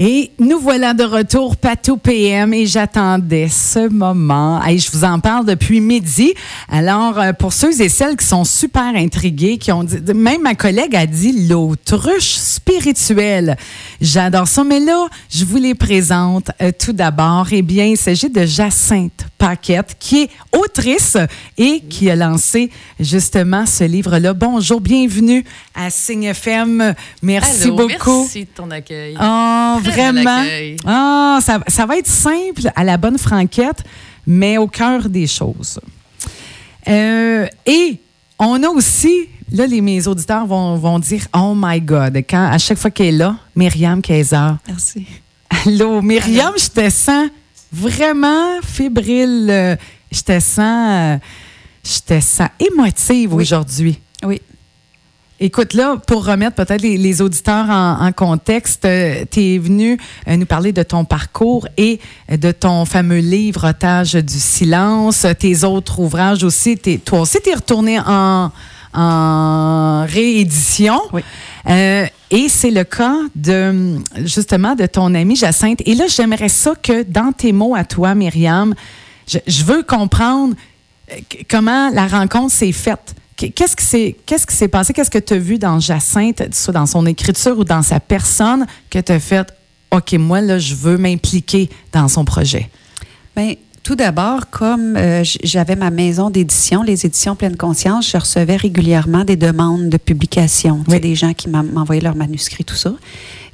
Et nous voilà de retour, Pato PM, et j'attendais ce moment. Et je vous en parle depuis midi. Alors, euh, pour ceux et celles qui sont super intrigués, qui ont dit, même ma collègue a dit l'autruche spirituelle. J'adore ça, mais là, je vous les présente euh, tout d'abord. Eh bien, il s'agit de Jacinthe Paquette, qui est autrice et qui a lancé justement ce livre-là. Bonjour, bienvenue à Signe FM. Merci beaucoup. Merci de ton accueil. Oh, vraiment. Ah, ça, ça, va être simple à la bonne franquette, mais au cœur des choses. Euh, et on a aussi, là, les, mes auditeurs vont, vont dire Oh my God, quand, à chaque fois qu'elle est là, Myriam Kaiser. Merci. Allô, Myriam, je te sens vraiment fébrile. Je te sens, je te sens émotive Oui. aujourd'hui. Oui. Écoute, là, pour remettre peut-être les, les auditeurs en, en contexte, tu es venu euh, nous parler de ton parcours et euh, de ton fameux livre Otage du silence, tes autres ouvrages aussi. Toi aussi, tu es retourné en, en réédition. Oui. Euh, et c'est le cas de justement de ton amie Jacinthe. Et là, j'aimerais ça que dans tes mots à toi, Myriam, je, je veux comprendre euh, comment la rencontre s'est faite. Qu- Qu'est-ce qui s'est qu'est-ce qui s'est passé? Qu'est-ce que tu as vu dans Jacinthe, soit dans son écriture ou dans sa personne, que tu as fait OK, moi, là, je veux m'impliquer dans son projet? Bien, tout d'abord, comme euh, j'avais ma maison d'édition, les éditions Pleine Conscience, je recevais régulièrement des demandes de publication. Oui. des gens qui m'envoyaient leurs manuscrits, tout ça.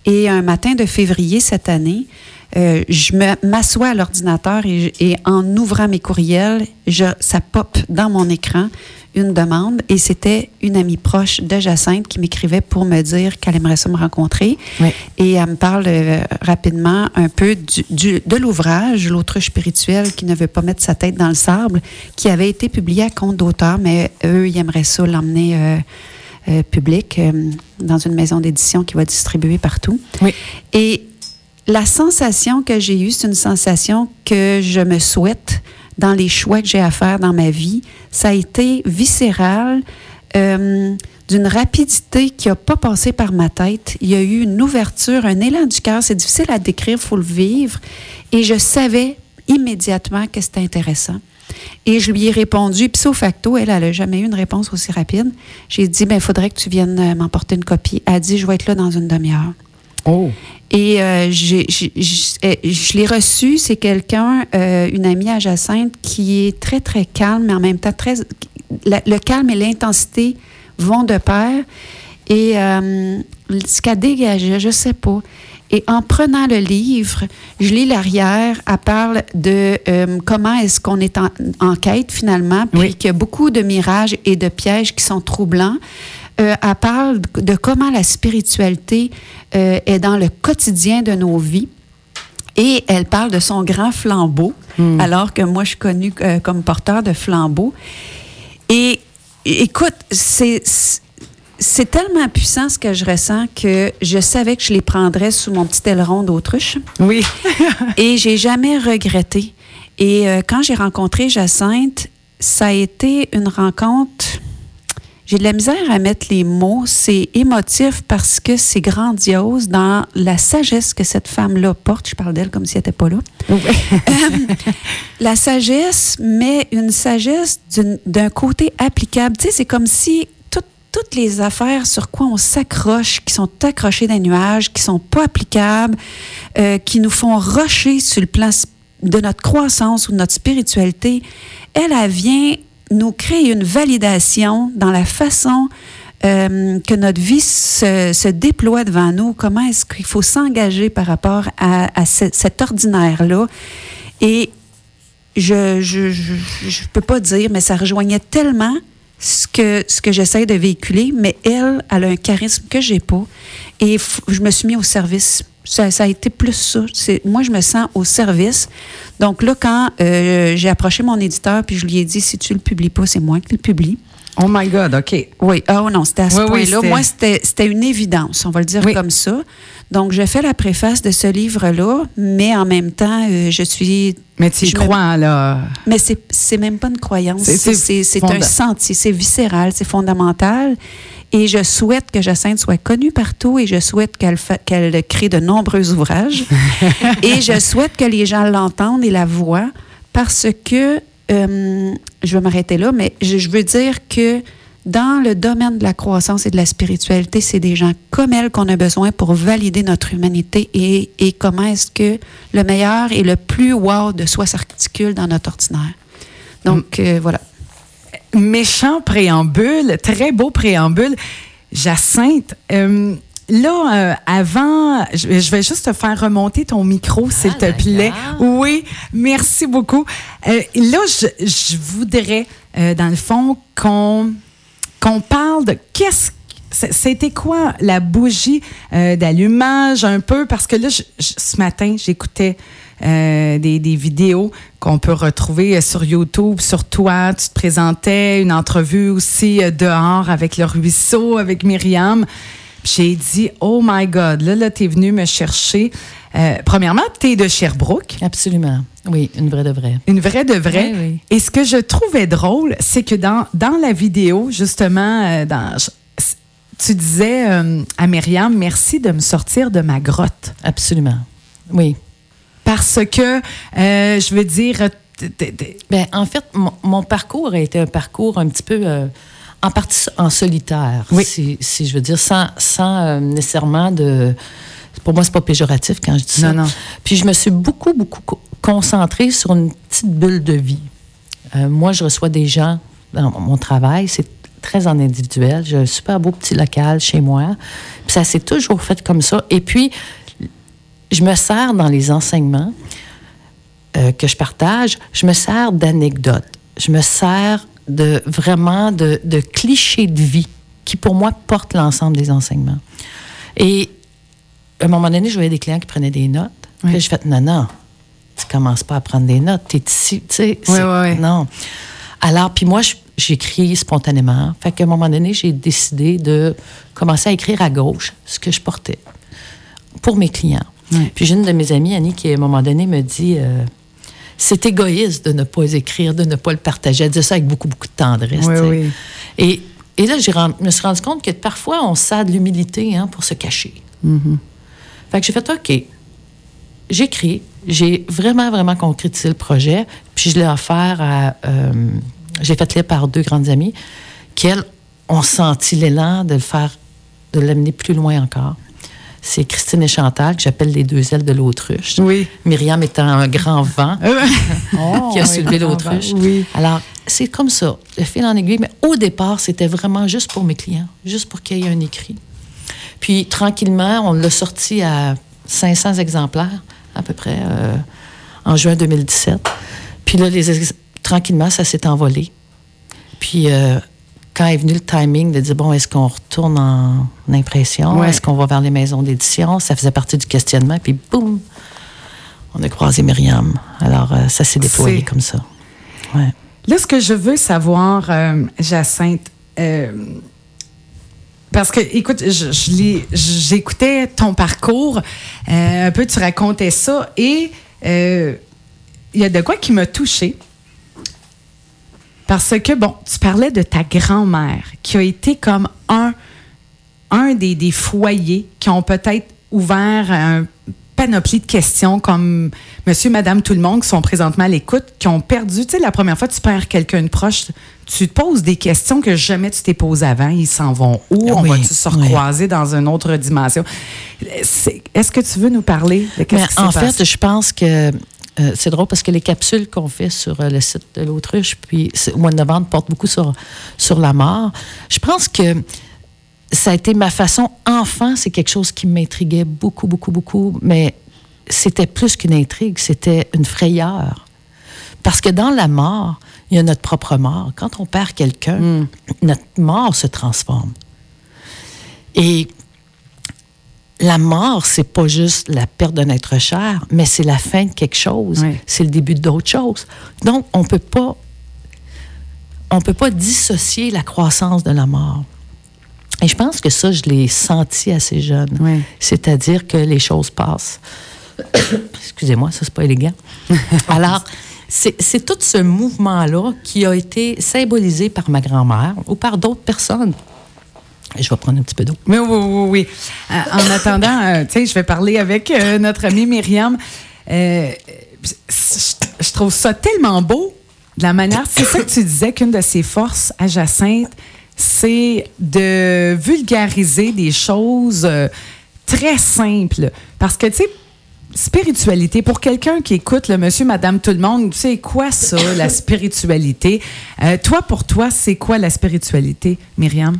Et un matin de février cette année, euh, je m'assois à l'ordinateur et, en ouvrant mes courriels, je, ça pop dans mon écran une demande et c'était une amie proche de Jacinthe qui m'écrivait pour me dire qu'elle aimerait ça me rencontrer. Oui. Et elle me parle euh, rapidement un peu du, du- de l'ouvrage, L'autruche spirituelle qui ne veut pas mettre sa tête dans le sable, qui avait été publié à compte d'auteur, mais eux, ils aimeraient ça l'emmener euh, euh, public dans une maison d'édition qui va distribuer partout. Oui. Et la sensation que j'ai eue, c'est une sensation que je me souhaite dans les choix que j'ai à faire dans ma vie. Ça a été viscéral, euh, d'une rapidité qui n'a pas passé par ma tête. Il y a eu une ouverture, un élan du cœur. C'est difficile à décrire, il faut le vivre. Et je savais immédiatement que c'était intéressant. Et je lui ai répondu, ipso facto, elle, elle n'a jamais eu une réponse aussi rapide. J'ai dit, ben, il faudrait que tu viennes euh, m'emporter une copie. Elle a dit, je vais être là dans une demi-heure. Oh. Et euh, euh, je l'ai reçu, c'est quelqu'un, euh, une amie à Jacinthe, qui est très, très calme, mais en même temps très... la- le calme et l'intensité vont de pair. Et euh, ce qu'elle dégageait, je sais pas. Et en prenant le livre, je lis l'arrière, elle parle de euh, comment est-ce qu'on est en, en quête finalement, puis Oui. qu'il y a beaucoup de mirages et de pièges qui sont troublants. Euh, elle parle de comment la spiritualité euh, est dans le quotidien de nos vies. Et elle parle de son grand flambeau, alors que moi, je suis connue euh, comme porteur de flambeau. Et écoute, c'est c'est tellement puissant ce que je ressens que je savais que je les prendrais sous mon petit aileron d'autruche. Oui. Et j'ai jamais regretté. Et euh, quand j'ai rencontré Jacinthe, ça a été une rencontre. J'ai de la misère à mettre les mots. C'est émotif parce que c'est grandiose dans la sagesse que cette femme-là porte. Je parle d'elle comme si elle n'était pas là. La sagesse, mais une sagesse d'un côté applicable. Tu sais, c'est comme si tout- toutes les affaires sur quoi on s'accroche, qui sont accrochées dans les nuages, qui sont pas applicables, euh, qui nous font rocher sur le plan de notre croissance ou de notre spiritualité, elle, elle vient nous créer une validation dans la façon euh, que notre vie se, déploie devant nous, comment est-ce qu'il faut s'engager par rapport à, à ce- cet ordinaire-là? Et je je, je, je peux pas dire, mais ça rejoignait tellement ce que, ce que j'essaie de véhiculer, mais elle, elle a un charisme que j'ai pas. Et je me suis mis au service. Ça, ça a été plus ça. C'est, moi, je me sens au service. Donc là, quand euh, j'ai approché mon éditeur, puis je lui ai dit, si tu le publies pas, c'est moi qui le publie. Oh my God, OK. Oui, oh non, c'était à ce Oui, point-là. Moi, c'était une évidence, on va le dire Oui. comme ça. Donc, je fais la préface de ce livre-là, mais en même temps, euh, je suis. Mais tu y Je me- crois, là. Mais c'est même pas une croyance. C'est- un sentier, c'est viscéral, c'est fondamental. Et je souhaite que Jacinthe soit connue partout et je souhaite qu'elle qu'elle crée de nombreux ouvrages. et je souhaite que les gens l'entendent et la voient parce que, euh, je vais m'arrêter là, mais je, je veux dire que dans le domaine de la croissance et de la spiritualité, c'est des gens comme elle qu'on a besoin pour valider notre humanité et, et comment est-ce que le meilleur et le plus wow de soi s'articule dans notre ordinaire. Donc, euh, voilà. Méchant préambule, très beau préambule. Jacinthe, euh, là, euh, avant, je, je vais juste te faire remonter ton micro, s'il te plaît. Oui, merci beaucoup. Euh, là, je, je voudrais, euh, dans le fond, qu'on qu'on parle de qu'est-ce c'était quoi la bougie d'allumage un peu? Parce que là je- ce matin j'écoutais euh, des, des vidéos qu'on peut retrouver sur YouTube sur toi tu te présentais une entrevue aussi dehors avec le ruisseau avec Myriam j'ai dit oh my god là là t'es venu me chercher Euh, premièrement t'es de Sherbrooke Absolument. Oui, une vraie de vraie. une vraie de vraie. Oui, oui. Et ce que je trouvais drôle, c'est que dans, dans la vidéo, justement, euh, dans, tu disais euh, à Myriam, merci de me sortir de ma grotte. Absolument. Oui. Parce que, euh, je veux dire, Ben, en fait, mon, mon parcours a été un parcours un petit peu euh, en partie en solitaire, Oui. si, si je veux dire, sans, sans euh, nécessairement de. Pour moi, c'est pas péjoratif quand je dis ça. Non, non. Puis je me suis beaucoup, beaucoup co- concentrée sur une petite bulle de vie. Euh, moi, je reçois des gens dans mon travail, c'est très en individuel. J'ai un super beau petit local chez moi. Puis ça s'est toujours fait comme ça. Et puis, je me sers dans les enseignements euh, que je partage, je me sers d'anecdotes. Je me sers de vraiment de, de clichés de vie qui, pour moi, portent l'ensemble des enseignements. Et à un moment donné, je voyais des clients qui prenaient des notes. Oui. Puis j'ai fait, non, non, tu commences pas à prendre des notes. Tu es ici, tu sais. oui, oui. Non. Alors, puis moi, je- j'écris spontanément. Fait qu'à un moment donné, j'ai décidé de commencer à écrire à gauche ce que je portais pour mes clients. Puis j'ai une de mes amies, Annie, qui à un moment donné me dit euh, c'est égoïste de ne pas écrire, de ne pas le partager. Elle disait ça avec beaucoup, beaucoup de tendresse. Oui, oui. Et, et là, je me suis rendu compte que parfois, on sert de l'humilité hein, pour se cacher. Fait que j'ai fait OK. J'écris. J'ai vraiment, vraiment concrétisé le projet. Puis je l'ai offert à. euh, j'ai fait lire par deux grandes amies qui, elles, ont senti l'élan de le faire, de l'amener plus loin encore. C'est Christine et Chantal, que j'appelle les deux ailes de l'autruche. Oui. Myriam étant un grand vent qui a soulevé l'autruche. Oui. Alors, c'est comme ça, le fil en aiguille. Mais au départ, c'était vraiment juste pour mes clients, juste pour qu'il y ait un écrit. Puis, tranquillement, on l'a sorti à 500 exemplaires, à peu près, euh, en juin 2017. Puis là, les ex- tranquillement, ça s'est envolé. Puis, euh, quand est venu le timing de dire, bon, est-ce qu'on retourne en impression? Ouais. Est-ce qu'on va vers les maisons d'édition? Ça faisait partie du questionnement. Puis, boum, on a croisé Myriam. Alors, euh, ça s'est déployé comme ça. Ouais. Là, ce que je veux savoir, euh, Jacinthe, euh, parce que, écoute, je- je j'écoutais ton parcours, euh, un peu, tu racontais ça, et il y a de quoi qui m'a touchée. Parce que, bon, tu parlais de ta grand-mère, qui a été comme un, un des, des foyers qui ont peut-être ouvert un panoplie de questions comme monsieur, madame, tout le monde qui sont présentement à l'écoute, qui ont perdu. Tu sais, la première fois que tu perds quelqu'un de proche, tu te poses des questions que jamais tu t'es posées avant. Ils s'en vont où? On Oui, va-tu se oui. recroiser dans une autre dimension? Est-ce que tu veux nous parler de Mais qu'est-ce qui s'est en passé? fait, je pense que euh, c'est drôle parce que les capsules qu'on fait sur euh, le site de l'Autruche, puis au mois de novembre, portent beaucoup sur, sur la mort. Je pense que ça a été ma façon. Enfant, c'est quelque chose qui m'intriguait beaucoup, beaucoup, beaucoup, mais c'était plus qu'une intrigue, c'était une frayeur. Parce que dans la mort, il y a notre propre mort. Quand on perd quelqu'un, notre mort se transforme. Et la mort, c'est pas juste la perte d'un être cher, mais c'est la fin de quelque chose. Oui. C'est le début d'autre chose. Donc, on peut pas. on ne peut pas dissocier la croissance de la mort. Et je pense que ça, je l'ai senti assez jeune. Oui. C'est-à-dire que les choses passent. Excusez-moi, ça, c'est pas élégant. Alors, c'est c'est tout ce mouvement-là qui a été symbolisé par ma grand-mère ou par d'autres personnes. Je vais prendre un petit peu d'eau. Oui, oui, oui, oui. Euh, en attendant, euh, tu sais, je vais parler avec euh, notre amie Myriam. Je, trouve ça tellement beau, de la manière. C'est ça que tu disais qu'une de ses forces à Jacinthe, c'est de vulgariser des choses très simples. Parce que, tu sais, spiritualité, pour quelqu'un qui écoute le monsieur, madame, tout le monde, tu sais quoi ça, la spiritualité? Toi, pour toi, c'est quoi la spiritualité, Myriam?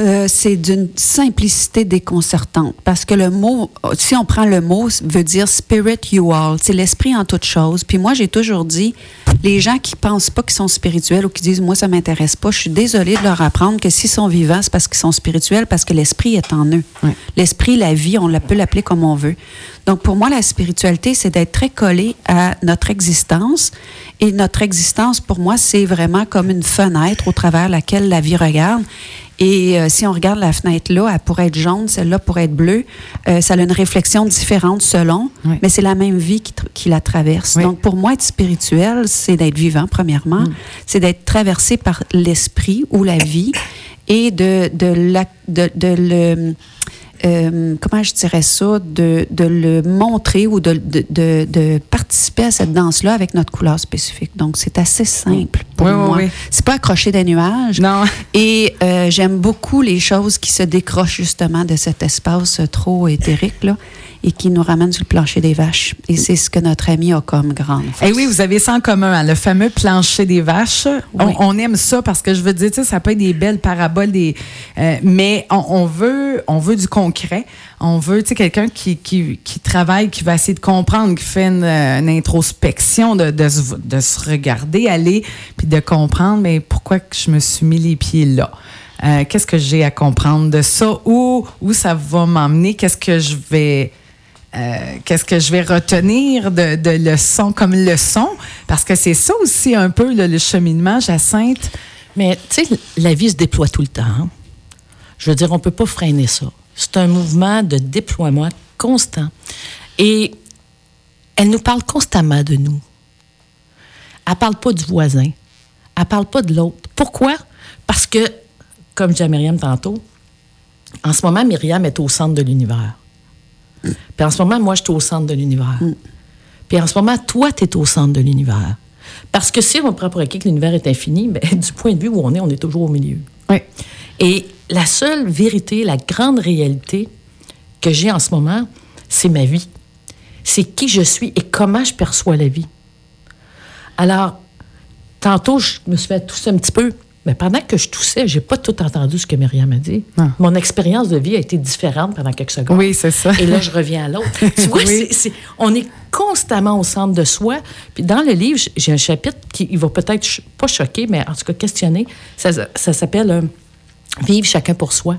Euh, c'est d'une simplicité déconcertante parce que le mot, si on prend le mot, veut dire spirit you all, c'est l'esprit en toute chose. Puis moi, j'ai toujours dit, les gens qui pensent pas qu'ils sont spirituels ou qui disent moi ça m'intéresse pas, je suis désolée de leur apprendre que s'ils sont vivants, c'est parce qu'ils sont spirituels, parce que l'esprit est en eux. L'esprit, la vie, on peut l'appeler comme on veut. Donc pour moi, la spiritualité, c'est d'être très collé à notre existence. Et notre existence, pour moi, c'est vraiment comme une fenêtre au travers laquelle la vie regarde. Et euh, si on regarde la fenêtre là, elle pourrait être jaune, celle-là pourrait être bleue. Euh, ça a une réflexion différente selon, Oui. mais c'est la même vie qui, la traverse. Oui. Donc pour moi, être spirituel, c'est d'être vivant, premièrement. C'est d'être traversé par l'esprit ou la vie et de, de, la, de, de le. Euh, comment je dirais ça, de, de le montrer ou de, de, de, de participer à cette danse-là avec notre couleur spécifique. Donc, c'est assez simple pour Oui, oui, moi. oui. C'est pas accrocher des nuages. Non. Et euh, j'aime beaucoup les choses qui se décrochent justement de cet espace trop éthérique là, et qui nous ramènent sur le plancher des vaches. Et c'est ce que notre ami a comme grande. Eh force. oui, vous avez ça en commun, hein, le fameux plancher des vaches. On, Oui. on aime ça parce que je veux dire, tu sais, ça peut être des belles paraboles, des, euh, mais on, on veut, on veut du concret. On veut, tu sais, quelqu'un qui, qui, qui travaille, qui va essayer de comprendre, qui fait une, une introspection, de, de, se, de se regarder aller, puis de comprendre, mais pourquoi que je me suis mis les pieds là? Euh, qu'est-ce que j'ai à comprendre de ça? Où, où ça va m'emmener? Qu'est-ce que je vais euh, qu'est-ce que je vais retenir de, leçons comme leçon? Parce que c'est ça aussi un peu le, le cheminement, Jacinthe. Mais tu sais, la vie se déploie tout le temps. hein. Je veux dire, on ne peut pas freiner ça. C'est un mouvement de déploiement constant. Et elle nous parle constamment de nous. Elle ne parle pas du voisin. Elle ne parle pas de l'autre. Pourquoi? Parce que, comme disait Myriam tantôt, en ce moment, Myriam est au centre de l'univers. Puis en ce moment, moi, je suis au centre de l'univers. Puis en ce moment, toi, tu es au centre de l'univers. Parce que si on prend pour acquis que l'univers est infini, ben, du point de vue où on est, on est toujours au milieu. Oui. Et la seule vérité, la grande réalité que j'ai en ce moment, c'est ma vie. C'est qui je suis et comment je perçois la vie. Alors, tantôt, je me suis fait tousser un petit peu. Mais pendant que je toussais, j'ai pas tout entendu ce que Myriam a dit. Non. Mon expérience de vie a été différente pendant quelques secondes. Oui, c'est ça. Et là, je reviens à l'autre. Tu vois, Oui. on est constamment au centre de soi. Puis dans le livre, j'ai un chapitre qui il va peut-être ch- pas choquer, mais en tout cas questionner. Ça, ça s'appelle euh, Vivre chacun pour soi.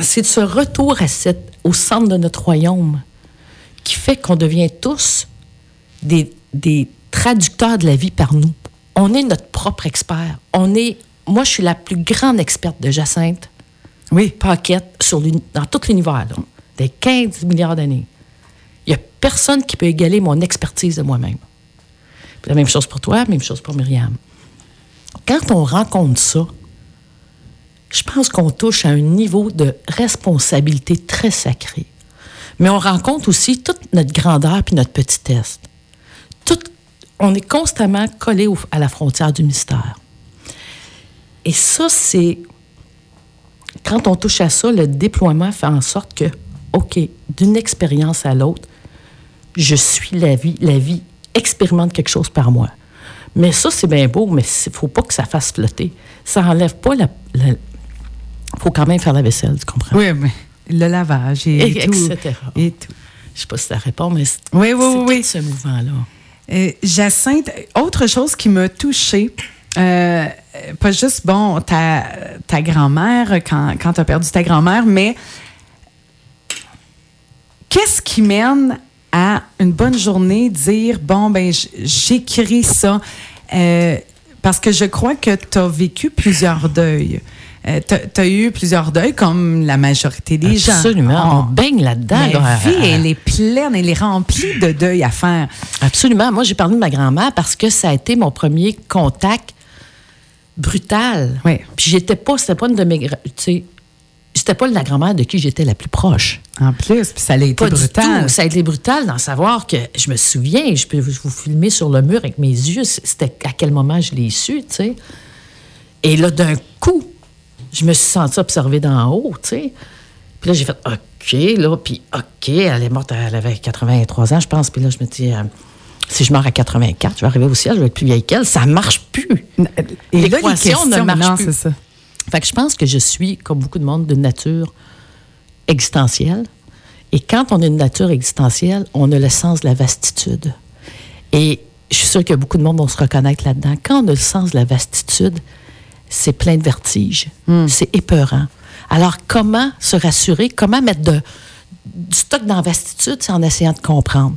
C'est ce retour à cette, au centre de notre royaume qui fait qu'on devient tous des, des traducteurs de la vie par nous. On est notre propre expert. On est, moi, je suis la plus grande experte de Jacinthe Oui. Paquette sur dans tout l'univers, des 15 milliards d'années. Il n'y a personne qui peut égaler mon expertise de moi-même. La même chose pour toi, même chose pour Myriam. Quand on rencontre ça, je pense qu'on touche à un niveau de responsabilité très sacré. Mais on rencontre aussi toute notre grandeur puis notre petitesse. Tout, on est constamment collé au- à la frontière du mystère. Et ça, c'est quand on touche à ça, le déploiement fait en sorte que, OK, d'une expérience à l'autre, je suis la vie. La vie expérimente quelque chose par moi. Mais ça, c'est bien beau, mais il ne faut pas que ça fasse flotter. Ça n'enlève pas la. Il faut quand même faire la vaisselle, tu comprends? Oui, mais le lavage et, Et- tout. etc. Et tout. Je sais pas si ça répond, mais c'est Oui, oui, oui, oui. tout ce mouvement-là. Euh, Jacinthe, autre chose qui m'a touchée, euh, pas juste, bon, ta, ta grand-mère, quand, quand tu as perdu ta grand-mère, mais qu'est-ce qui mène à une bonne journée, dire, bon, ben, j'écris ça? Euh, Parce que je crois que tu as vécu plusieurs deuils. Euh, tu as eu plusieurs deuils, comme la majorité des gens. Absolument. On baigne là-dedans. La vie, elle est pleine, elle est remplie de deuils à faire. Absolument. Moi, j'ai parlé de ma grand-mère parce que ça a été mon premier contact brutal. Oui. Puis j'étais pas, c'était pas une de mes, tu sais, c'était pas la grand-mère de qui j'étais la plus proche. En plus, puis ça a été Pas brutal. du tout. Ça a été brutal d'en savoir que je me souviens, je peux vous filmer sur le mur avec mes yeux, c'était à quel moment je l'ai su, tu sais. Et là, d'un coup, je me suis sentie observée d'en haut, tu sais. Puis là, j'ai fait OK, là, puis OK, elle est morte, elle avait 83 ans, je pense. Puis là, je me dis, euh, si je meurs à 84, je vais arriver au ciel, je vais être plus vieille qu'elle. Ça marche plus. Les L'équation ne marche non, plus. ça. Fait que je pense que je suis, comme beaucoup de monde, de nature existentielle. Et quand on a une nature existentielle, on a le sens de la vastitude. Et je suis sûre que beaucoup de monde vont se reconnaître là-dedans. Quand on a le sens de la vastitude, c'est plein de vertige. C'est épeurant. Alors, comment se rassurer? Comment mettre de, du stock dans la vastitude? C'est en essayant de comprendre?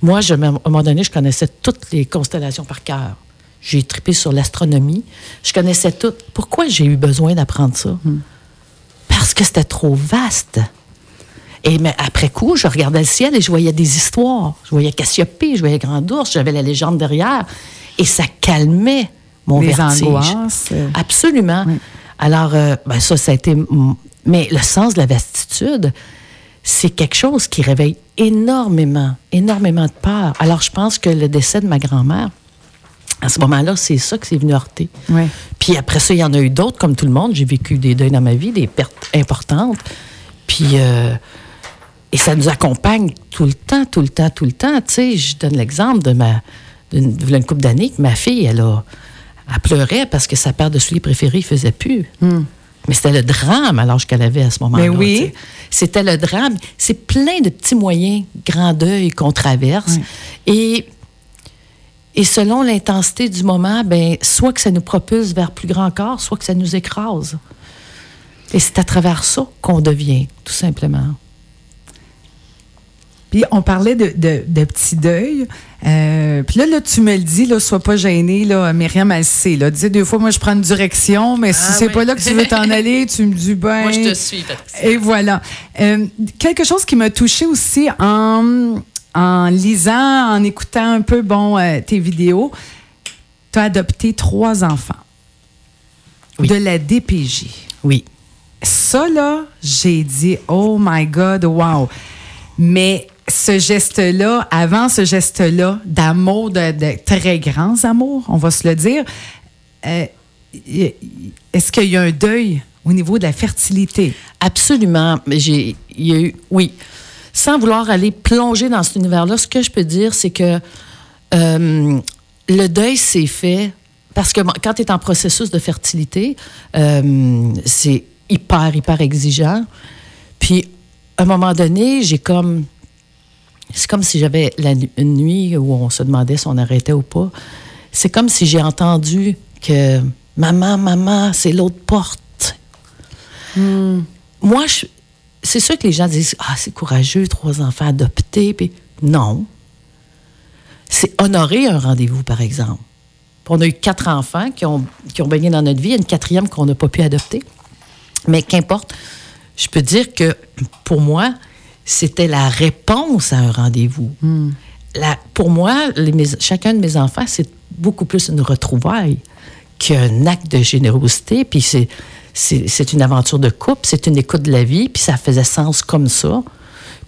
Moi, je, à un moment donné, je connaissais toutes les constellations par cœur. J'ai trippé sur l'astronomie. Je connaissais tout. Pourquoi j'ai eu besoin d'apprendre ça? Parce que c'était trop vaste. Et mais après coup, je regardais le ciel et je voyais des histoires. Je voyais Cassiopée, je voyais Grand Ours, j'avais la légende derrière. Et ça calmait mon Les vertige. angoisses. Absolument. Alors, euh, ben ça, ça a été. Mais le sens de la vastitude, c'est quelque chose qui réveille énormément, énormément de peur. Alors, je pense que le décès de ma grand-mère, à ce moment-là, c'est ça que c'est venu heurter. Ouais. Puis après ça, il y en a eu d'autres, comme tout le monde. J'ai vécu des deuils dans ma vie, des pertes importantes. Puis, euh, et ça nous accompagne tout le temps, tout le temps, tout le temps. Tu sais, je donne l'exemple de ma, d'une d'une une couple d'années que ma fille, elle a, elle pleurait parce que sa paire de souliers préférés ne faisait plus. Mais c'était le drame à l'âge qu'elle avait à ce moment-là. Mais oui. C'était le drame. C'est plein de petits moyens, grand deuil qu'on traverse. Et et selon l'intensité du moment, ben, soit que ça nous propulse vers plus grand corps, soit que ça nous écrase. Et c'est à travers ça qu'on devient, tout simplement. Puis on parlait de, de, de petits deuils. Euh, puis là, là, tu me le dis, là, sois pas gênée, là, Myriam, elle sait. Là, disais deux fois, moi, je prends une direction, mais si Ah c'est oui. pas là que tu veux t'en aller, tu me dis ben. suis, Patricia. Et voilà. Euh, quelque chose qui m'a touchée aussi en, en lisant, en écoutant un peu bon euh, tes vidéos, tu as adopté trois enfants Oui. de la DPJ. Oui. Ça, là, j'ai dit, oh my God, wow. Mais ce geste-là, avant ce geste-là, d'amour, de, très grands amours, on va se le dire, euh, est-ce qu'il y a un deuil au niveau de la fertilité? Absolument. J'ai, il y a eu, oui. Sans vouloir aller plonger dans cet univers-là, ce que je peux dire, c'est que euh, le deuil s'est fait parce que quand tu es en processus de fertilité, euh, c'est hyper, hyper exigeant. Puis, à un moment donné, j'ai comme. C'est comme si j'avais la une nuit où on se demandait si on arrêtait ou pas. C'est comme si j'ai entendu que maman, maman, c'est l'autre porte. Moi, je- c'est sûr que les gens disent Ah, c'est courageux, trois enfants adoptés. Puis non. C'est honorer un rendez-vous, par exemple. Puis on a eu quatre enfants qui ont, qui ont baigné dans notre vie, et une quatrième qu'on n'a pas pu adopter. Mais qu'importe, je peux dire que pour moi, c'était la réponse à un rendez-vous. La- pour moi, les- mes- chacun de mes enfants, c'est beaucoup plus une retrouvaille qu'un acte de générosité. Puis c'est, c'est, c'est une aventure de couple, c'est une écoute de la vie, puis ça faisait sens comme ça.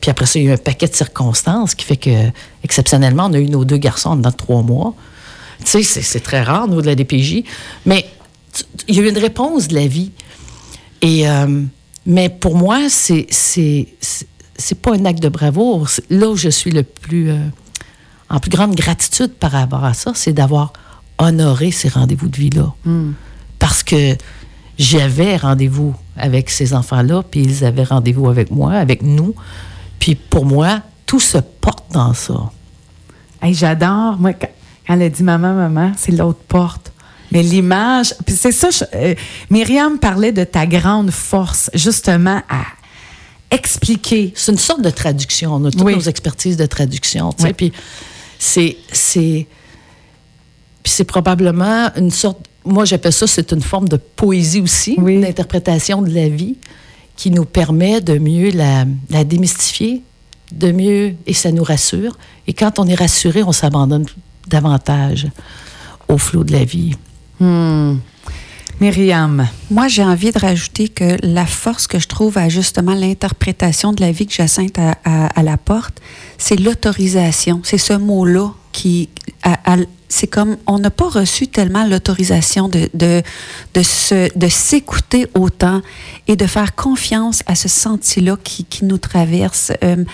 Puis après ça, il y a eu un paquet de circonstances qui fait que, exceptionnellement, on a eu nos deux garçons dans trois mois. Tu sais, c'est, c'est très rare niveau de la DPJ. Mais il y a eu une réponse de la vie. Et, euh, mais pour moi, c'est, c'est, c'est, pas un acte de bravoure. Là où je suis le plus, euh, en plus grande gratitude par rapport à ça, c'est d'avoir honoré ces rendez-vous de vie-là. Parce que j'avais rendez-vous avec ces enfants-là, puis ils avaient rendez-vous avec moi, avec nous. Puis pour moi, tout se porte dans ça. Hey, J'adore. Moi, quand, quand elle a dit maman, maman, c'est l'autre porte. Mais l'image, puis c'est ça, je- euh, Myriam parlait de ta grande force, justement, à expliquer. C'est une sorte de traduction. On a toutes Oui. nos expertises de traduction. Oui. Puis c'est, c'est. Puis c'est probablement une sorte, moi j'appelle ça, c'est une forme de poésie aussi, Oui. une interprétation de la vie qui nous permet de mieux la, la démystifier, de mieux, et ça nous rassure. Et quand on est rassuré, on s'abandonne davantage au flot de la vie. Hmm. Myriam. Moi, j'ai envie de rajouter que la force que je trouve à justement l'interprétation de la vie que Jacinthe à, à, la porte, c'est l'autorisation. C'est ce mot-là qui. c'est comme on n'a pas reçu tellement l'autorisation de, de, de, de s'écouter autant et de faire confiance à ce senti-là qui, qui nous traverse. Euh,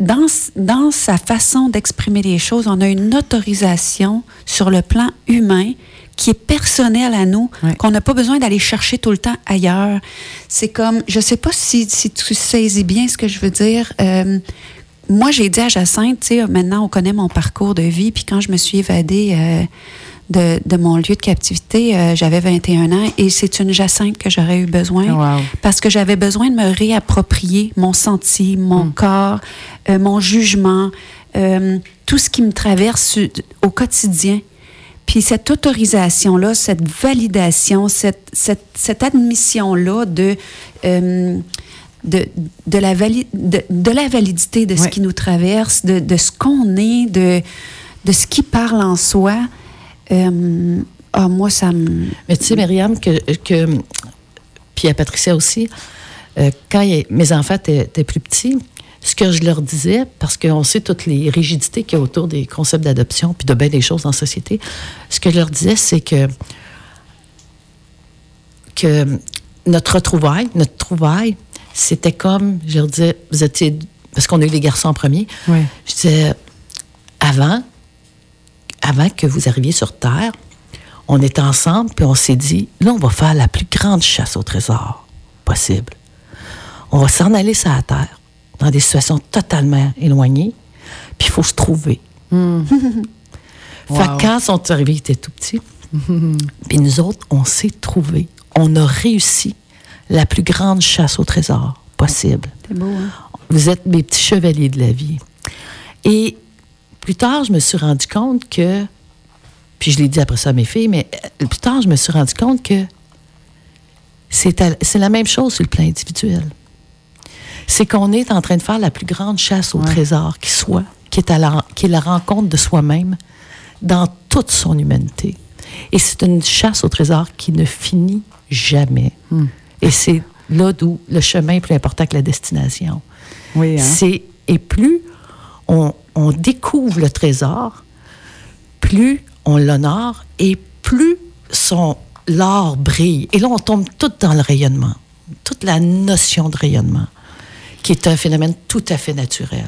dans, dans sa façon d'exprimer les choses, on a une autorisation sur le plan humain qui est personnelle à nous, qu'on n'a pas besoin d'aller chercher tout le temps ailleurs. C'est comme, je sais pas si, si tu saisis bien ce que je veux dire. Euh, moi, j'ai dit à Jacinthe, tu sais, maintenant, on connaît mon parcours de vie, puis quand je me suis évadée euh, de, de mon lieu de captivité, euh, j'avais 21 ans, et c'est une Jacinthe que j'aurais eu besoin Wow. parce que j'avais besoin de me réapproprier mon senti, mon corps, euh, mon jugement, tout ce qui me traverse au quotidien. Puis cette autorisation-là, cette validation, cette, cette, cette admission-là de, euh, de, de, la vali- de, de la validité de ce Ouais. qui nous traverse, de, de ce qu'on est, de, de ce qui parle en soi, euh, ah, moi, ça me... Mais tu sais, Myriam, que, que puis à Patricia aussi, euh, quand il- mes enfants étaient, étaient plus petits, ce que je leur disais, parce qu'on sait toutes les rigidités qu'il y a autour des concepts d'adoption, puis de bien des choses dans la société, ce que je leur disais, c'est que, que notre retrouvaille, notre trouvaille, c'était comme, je leur disais, vous étiez, parce qu'on a eu les garçons en premier, Oui. je disais, avant, avant que vous arriviez sur Terre, on était ensemble, puis on s'est dit, là, on va faire la plus grande chasse au trésor possible. On va s'en aller sur la Terre, dans des situations totalement éloignées, puis il faut se trouver. Fait Wow. que quand ils sont arrivés, ils étaient tout petits. puis nous autres, on s'est trouvés. On a réussi la plus grande chasse au trésor possible. C'est beau, hein? Vous êtes mes petits chevaliers de la vie. Et plus tard, je me suis rendu compte que, puis je l'ai dit après ça à mes filles, mais euh, plus tard, je me suis rendu compte que c'est la même chose sur le plan individuel. C'est qu'on est en train de faire la plus grande chasse au Ouais. trésor qui soit, qui est, à la, qui est la rencontre de soi-même dans toute son humanité. Et c'est une chasse au trésor qui ne finit jamais. Et c'est là d'où le chemin est plus important que la destination. Oui, hein? C'est et plus on, on découvre le trésor, plus on l'honore et plus son l'or brille. Et là, on tombe tout dans le rayonnement, toute la notion de rayonnement, qui est un phénomène tout à fait naturel.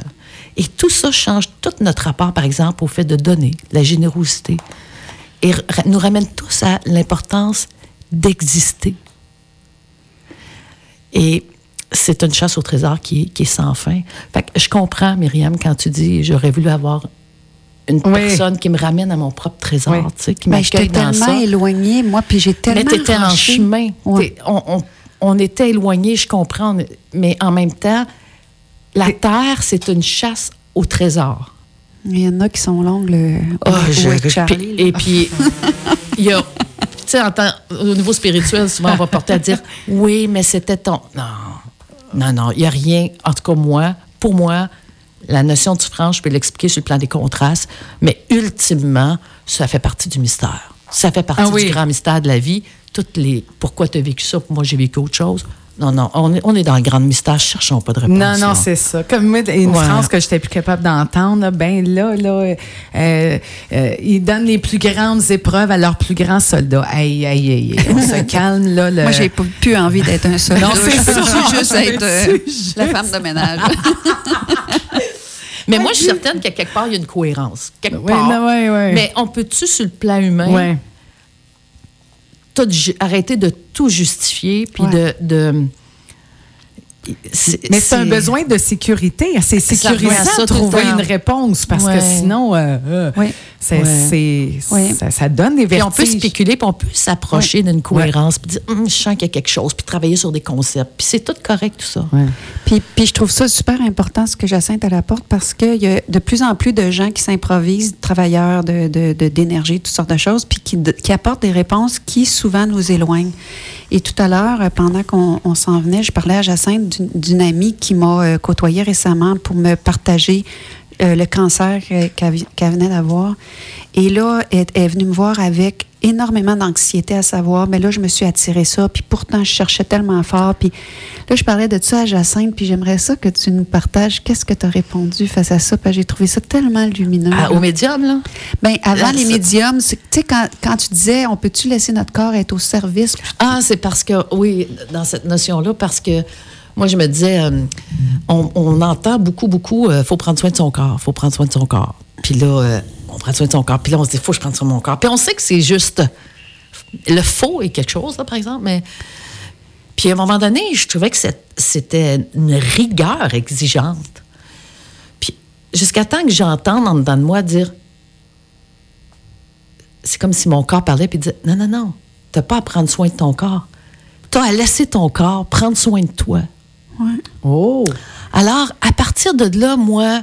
Et tout ça change tout notre rapport, par exemple, au fait de donner, la générosité, et nous ramène tous à l'importance d'exister. Et c'est une chasse au trésor qui, est- qui est sans fin. Fait que je comprends, Myriam, quand tu dis j'aurais voulu avoir une Oui. personne qui me ramène à mon propre trésor, Oui. tu sais, qui Ben, j'étais m'accueille dans tellement ça. éloignée, moi, puis j'ai tellement Mais tu étais en chemin. Ouais. T'es- On, on- on était éloignés, je comprends, mais en même temps, la terre, c'est une chasse au trésor. Il y en a qui sont longues, le où je- Charlie, et puis, il y a, tu sais, au niveau spirituel, souvent, on va porter à dire oui, mais c'était ton. Non, non, non, il n'y a rien. En tout cas, moi, pour moi, la notion de souffrance, je peux l'expliquer sur le plan des contrastes, mais ultimement, ça fait partie du mystère. Ça fait partie Ah oui. du grand mystère de la vie. Toutes les pourquoi tu as vécu ça, moi, j'ai vécu autre chose. Non, non, on est, on est dans le grand mystère, cherchons pas de réponse. Non, non, c'est ça. Comme moi, une Ouais. phrase que j'étais plus capable d'entendre, ben là, là, euh, euh, ils donnent les plus grandes épreuves à leurs plus grands soldats. Aïe, aïe, aïe, aïe. On se calme, là. Le... Moi, j'ai pas- plus envie d'être un soldat. Non, c'est Je veux juste être euh, la femme de ménage. Mais moi, je suis certaine qu'à quelque part, il y a une cohérence. Quelque Oui, part. non, ouais, ouais. Mais on peut-tu, sur le plan humain, Ouais. Tout arrêter de tout justifier, puis Ouais. de... de c'est- Mais c'est un besoin de sécurité. C'est sécurisant de trouver une réponse parce Ouais. que sinon. euh, euh, Oui. C'est, Ouais. c'est- Ouais. ça, ça donne des Puis vertiges. on peut spéculer, puis on peut s'approcher d'une cohérence, puis dire, Hum, je sens qu'il y a quelque chose, puis travailler sur des concepts. Puis c'est tout correct, tout ça. Ouais. Puis, puis je trouve ça super important ce que Jacinthe apporte parce qu'il y a de plus en plus de gens qui s'improvisent, travailleurs de, de- de- d'énergie, toutes sortes de choses, puis qui, de- qui apportent des réponses qui souvent nous éloignent. Et tout à l'heure, euh, pendant qu'on on s'en venait, je parlais à Jacinthe d'une, d'une amie qui m'a euh, côtoyée récemment pour me partager euh, le cancer qu'elle, venait d'avoir. Et là, elle, elle est venue me voir avec énormément d'anxiété à savoir, mais là, je me suis attirée ça, puis pourtant, je cherchais tellement fort. Puis là, je parlais de ça à Jacinthe, puis j'aimerais ça que tu nous partages qu'est-ce que tu as répondu face à ça, parce que j'ai trouvé ça tellement lumineux. Ah, au médium, là? Ben, avant Là, les médiums, tu sais, quand, quand tu disais, on peut-tu laisser notre corps être au service? Ah, c'est parce que, oui, dans cette notion-là, parce que moi, je me disais, euh, on, entend beaucoup, beaucoup, il faut prendre soin de son corps, faut prendre soin de son corps. Puis là, euh, on prend soin de son corps. Puis là, on se dit, faut que je prenne soin de mon corps. Puis on sait que c'est juste. Le faux est quelque chose, là, par exemple, mais. Puis à un moment donné, je trouvais que c'était une rigueur exigeante. Puis jusqu'à temps que j'entende en dedans de moi dire. C'est comme si mon corps parlait puis disait Non, non, non, t'as pas à prendre soin de ton corps. T'as à laisser ton corps prendre soin de toi. Oh! Alors, à partir de là, moi,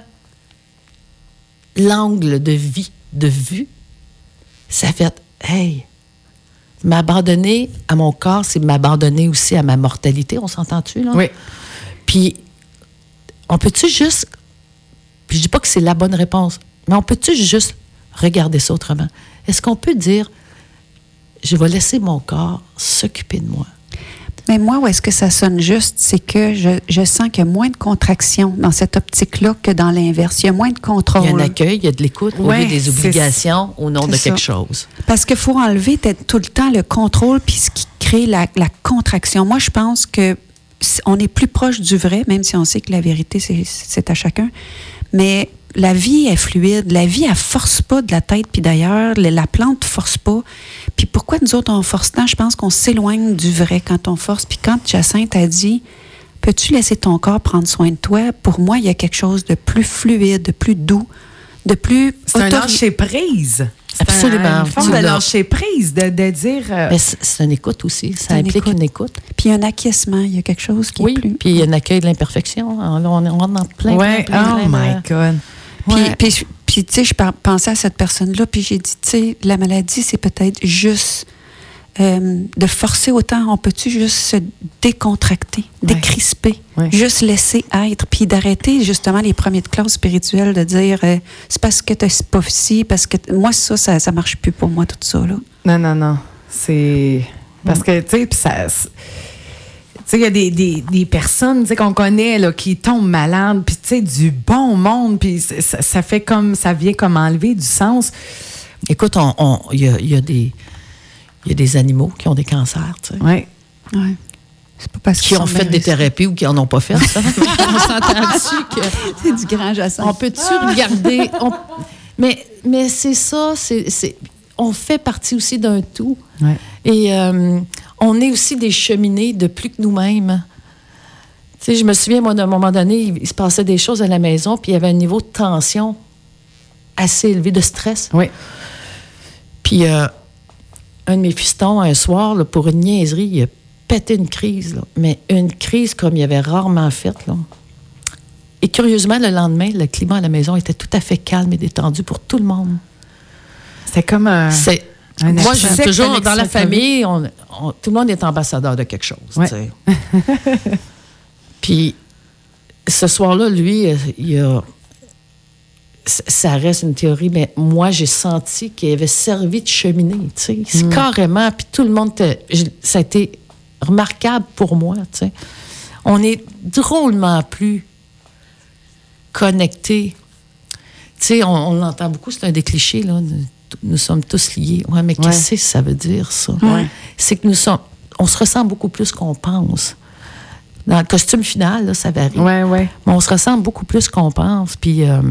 l'angle de vie, de vue, ça fait, hey, m'abandonner à mon corps, c'est m'abandonner aussi à ma mortalité, on s'entend-tu, là? Oui. Puis, on peut-tu juste, puis je dis pas que c'est la bonne réponse, mais on peut-tu juste regarder ça autrement? Est-ce qu'on peut dire, je vais laisser mon corps s'occuper de moi? Mais moi, où est-ce que ça sonne juste, c'est que je, je sens qu'il y a moins de contraction dans cette optique-là que dans l'inverse. Il y a moins de contrôle. Il y a un accueil, il y a de l'écoute, au Ouais, lieu des obligations au nom de ça. quelque chose. Parce qu'il faut enlever tout le temps le contrôle puis ce qui crée la, la contraction. Moi, je pense que on est plus proche du vrai, même si on sait que la vérité, c'est- c'est à chacun. Mais la vie est fluide. La vie, elle force pas de la tête puis d'ailleurs. La la plante force pas. Puis pourquoi nous autres, on force tant? Je pense qu'on s'éloigne du vrai quand on force. Puis quand Jacinthe a dit, peux-tu laisser ton corps prendre soin de toi? Pour moi, il y a quelque chose de plus fluide, de plus doux, de plus... C'est un lâcher prise. C'est Absolument. un- une forme de lâcher prise, de, de dire. euh, Mais c'est c'est une écoute aussi. Ça une implique écoute. une écoute. Puis un acquiescement, il y a quelque chose qui Oui. est plus... Puis il y a un accueil de l'imperfection. On, on, on rentre dans plein, ouais, plein, plein, oh plein my de- God. Puis, Ouais. puis, puis, tu sais, je pensais à cette personne-là, puis j'ai dit, tu sais, la maladie, c'est peut-être juste euh, de forcer autant. On peut-tu juste se décontracter, Ouais. décrisper, Ouais. juste laisser être, puis d'arrêter justement les premiers de classe spirituels de dire, euh, c'est parce que t'as pas ci, parce que moi ça, ça, ça marche plus pour moi tout ça là. Non, non, non. C'est. Parce que, tu sais, puis ça. C'est- Tu sais, il y a des, des, des personnes tu sais, qu'on connaît là, qui tombent malades, puis tu sais, du bon monde, puis c'est- ça, ça fait comme. Ça vient comme enlever du sens. Écoute, on- on- il y, a, il y a des. Il y a des animaux qui ont des cancers, tu sais, Ouais. Ouais. C'est pas parce qui qu'ils ont fait des thérapies ou qui en ont pas fait. ça. on s'entend-tu que C'est du grand Jacinthe. on peut-tu regarder? On- Mais mais c'est ça, c'est c'est- on fait partie aussi d'un tout. Ouais. Et euh, on est aussi des cheminées de plus que nous-mêmes. Tu sais, je me souviens, moi, d'un moment donné, il, il se passait des choses à la maison, puis il y avait un niveau de tension assez élevé, de stress. Oui. Puis euh, un de mes fistons, un soir, là, pour une niaiserie, il a pété une crise. là. Mais une crise comme il avait rarement fait. Là. Et curieusement, le lendemain, le climat à la maison était tout à fait calme et détendu pour tout le monde. C'était comme un. C'est un moi, je dis toujours, dans la famille, on- on- tout le monde est ambassadeur de quelque chose. Ouais. Puis, ce soir-là, lui, euh, il a. Ça reste une théorie, mais moi, j'ai senti qu'il avait servi de cheminée, tu sais. C'est carrément, puis tout le monde, je- ça a été remarquable pour moi, tu sais. On est drôlement plus connectés. Tu sais, on, on l'entend beaucoup, c'est un des clichés, là. Nous, sommes tous liés. Ouais, mais Ouais. qu'est-ce que ça veut dire, ça? Ouais. C'est que nous sommes. On se ressent beaucoup plus qu'on pense. Dans le costume final, là, ça varie. Ouais, ouais. Mais on se ressent beaucoup plus qu'on pense. Puis, euh,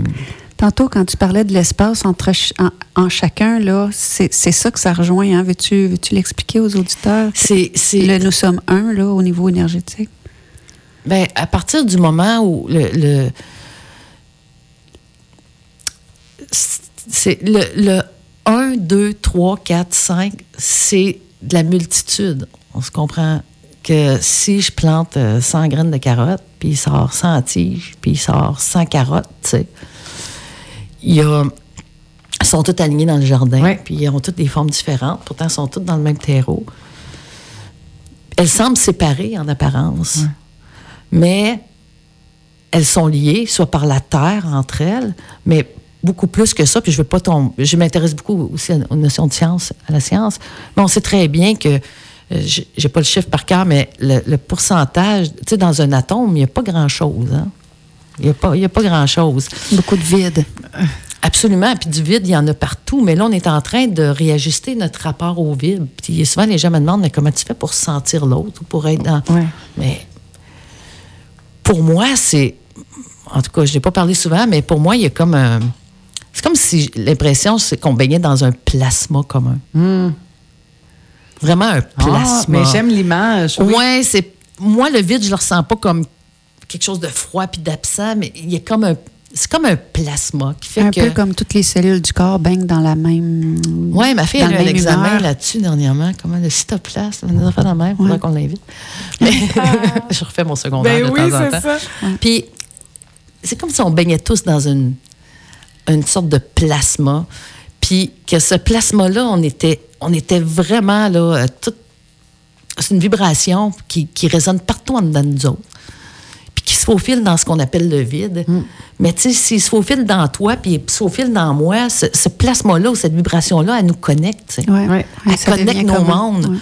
Tantôt, quand tu parlais de l'espace entre ch- en, en chacun, là, c'est c'est ça que ça rejoint. Hein? Veux-tu veux l'expliquer aux auditeurs? c'est. c'est- Le nous sommes un là, au niveau énergétique. Ben, à partir du moment où le. C'est le, le 1, 2, 3, 4, 5, c'est de la multitude. On se comprend que si je plante euh, 100 graines de carottes, puis il sort 100 tiges, puis il sort 100 carottes, tu sais, il y a... Ils sont tous alignés dans le jardin, puis ils ont toutes des formes différentes. Pourtant, ils sont toutes dans le même terreau. Elles semblent séparées en apparence, mais elles sont liées, soit par la terre entre elles, mais beaucoup plus que ça. Puis je veux pas tomber. Je m'intéresse beaucoup aussi aux notions de science, à la science. Mais on sait très bien que euh, j'ai pas le chiffre par cœur, mais le, le pourcentage, tu sais, dans un atome, il n'y a pas grand-chose. Hein? Il n'y a pas, il y a pas grand-chose. Beaucoup de vide. Absolument. Puis du vide, il y en a partout. Mais là, on est en train de réajuster notre rapport au vide. Puis souvent, les gens me demandent, mais comment tu fais pour sentir l'autre ou pour être dans. Ouais. Mais pour moi, c'est. En tout cas, je n'ai pas parlé souvent, mais pour moi, il y a comme un. C'est comme si l'impression, c'est qu'on baignait dans un plasma commun. Vraiment un Ah, plasma. mais j'aime l'image. oui. Ouais, c'est. Moi, le vide, je le ressens pas comme quelque chose de froid puis d'absent, mais il y a comme un. C'est comme un plasma qui fait Un que. peu comme toutes les cellules du corps baignent dans la même. Oui, ma fille a eu un examen là-dessus dernièrement. Comment le cytoplasme, on a fait la même. Faudrait qu'on l'invite. Mais je refais mon secondaire Ben de oui, temps en c'est temps. ça. Puis, c'est comme si on baignait tous dans une, une sorte de plasma. Puis, que ce plasma-là, on était, on était vraiment, là, euh, tout. C'est une vibration qui, qui résonne partout en dedans de nous autres. Puis qui se faufile dans ce qu'on appelle le vide. Mais tu sais, s'il se faufile dans toi, puis il se faufile dans moi, ce, ce plasma-là ou cette vibration-là, elle nous connecte. Ouais. Ouais. Elle connecte nos mondes. Ouais.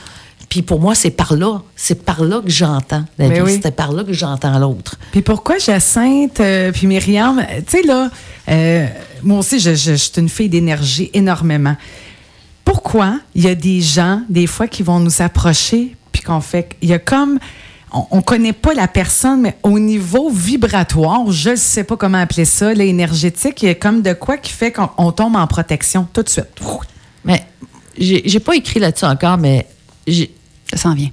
Puis pour moi, c'est par là. C'est par là que j'entends la Ben vie. oui. C'était par là que j'entends l'autre. Puis pourquoi Jacinthe euh, puis Myriam, euh, tu sais là, euh, moi aussi, je, je- je suis une fille d'énergie énormément. Pourquoi il y a des gens, des fois, qui vont nous approcher, puis qu'on fait, il y a comme, on, on connaît pas la personne, mais au niveau vibratoire, je ne sais pas comment appeler ça, l'énergétique, il y a comme de quoi qui fait qu'on on tombe en protection tout de suite. Mais j'ai j'ai pas écrit là-dessus encore, mais j'ai- Ça s'en vient.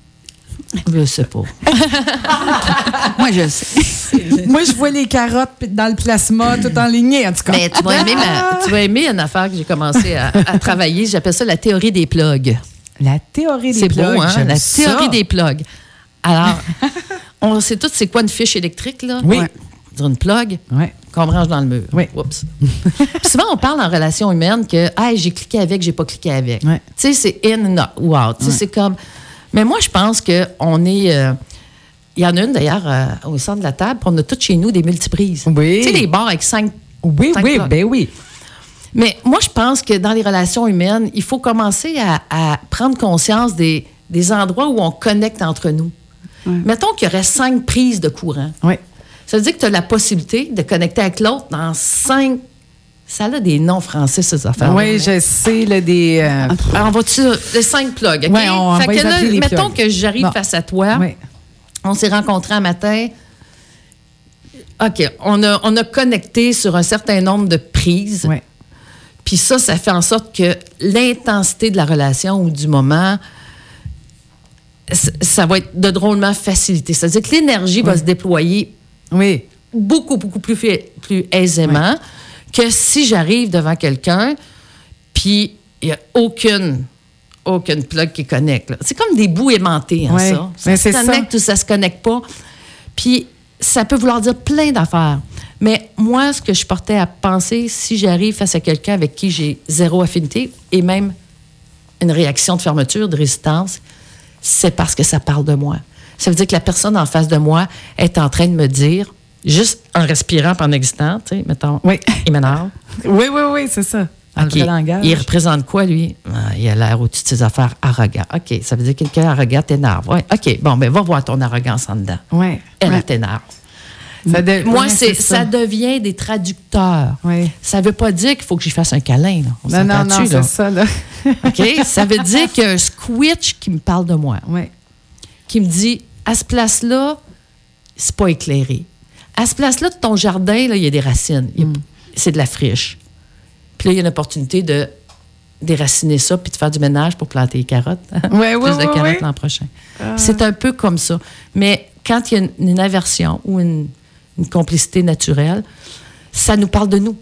je sais pas. Moi, je le sais. Moi, je vois les carottes dans le plasma tout enligné, en tout cas. Mais tu vas aimer, ma- tu vas aimer une affaire que j'ai commencé à, à travailler. J'appelle ça la théorie des plugs. la théorie des C'est plugs, beau, hein? La ça. théorie des plugs. Alors, on sait tous c'est quoi une fiche électrique, là? Oui. Ouais. Dire Une plug Ouais. qu'on branche dans le mur. Oui. Oups. Souvent, on parle en relation humaine que hey, j'ai cliqué avec, j'ai pas cliqué avec. Ouais. Tu sais, c'est in and out. Tu sais, C'est comme. Mais moi, je pense qu'on est. euh, Il y en a une d'ailleurs euh, au centre de la table, on a toutes chez nous des multiprises. Oui. Tu sais, les bars avec cinq. Oui, cinq oui, plugs. ben oui. Mais moi, je pense que dans les relations humaines, il faut commencer à, à prendre conscience des, des endroits où on connecte entre nous. Mettons qu'il y aurait cinq prises de courant. Oui. Ça veut dire que tu as la possibilité de connecter avec l'autre dans cinq. Ça a des noms français, ces affaires. Oui, je sais, là, des. euh, Alors, on va-tu. Les cinq plugs, OK? Ouais, on fait va que là, les mettons plugs. que j'arrive Bon. face à toi. oui. On s'est rencontrés un matin. OK, on a, on a connecté sur un certain nombre de prises. Oui. Puis ça, ça fait en sorte que l'intensité de la relation ou du moment, ça va être de drôlement facilité. C'est-à-dire que l'énergie va se déployer Oui. beaucoup, beaucoup plus, plus aisément que si j'arrive devant quelqu'un, puis il n'y a aucune, aucune plug qui connecte. C'est comme des bouts aimantés, hein, ça. Ça se ça. connecte ou ça se connecte pas. Puis ça peut vouloir dire plein d'affaires. Mais moi, ce que je portais à penser, si j'arrive face à quelqu'un avec qui j'ai zéro affinité et même une réaction de fermeture, de résistance, c'est parce que ça parle de moi. Ça veut dire que la personne en face de moi est en train de me dire, juste en respirant en existant, tu sais, mettons, Oui. il m'énerve. Oui, oui, oui, c'est ça. En OK. vrai langage. Il représente quoi, lui? Ah, il a l'air au-dessus de ses affaires arrogant. OK, ça veut dire que quelqu'un arrogant t'énerve. Ouais. OK, bon, ben va voir ton arrogance en dedans. Oui. Elle, Ouais. t'énerve. De- Moi, ouais, c'est ça. devient des traducteurs. Ça veut pas dire qu'il faut que j'y fasse un câlin. Là. On Non, non, non, c'est ça, là. OK? Ça veut dire qu'il y a un squitch qui me parle de moi, Oui. Qui me dit à ce place-là, c'est pas éclairé. À ce place-là de ton jardin, il y a des racines. Mm. C'est de la friche. Puis là, il y a une opportunité de déraciner ça puis de faire du ménage pour planter les carottes. Ouais, Plus ouais, de ouais, carottes l'an prochain. C'est un peu comme ça. Mais quand il y a une, une aversion ou une, une complicité naturelle, ça nous parle de nous.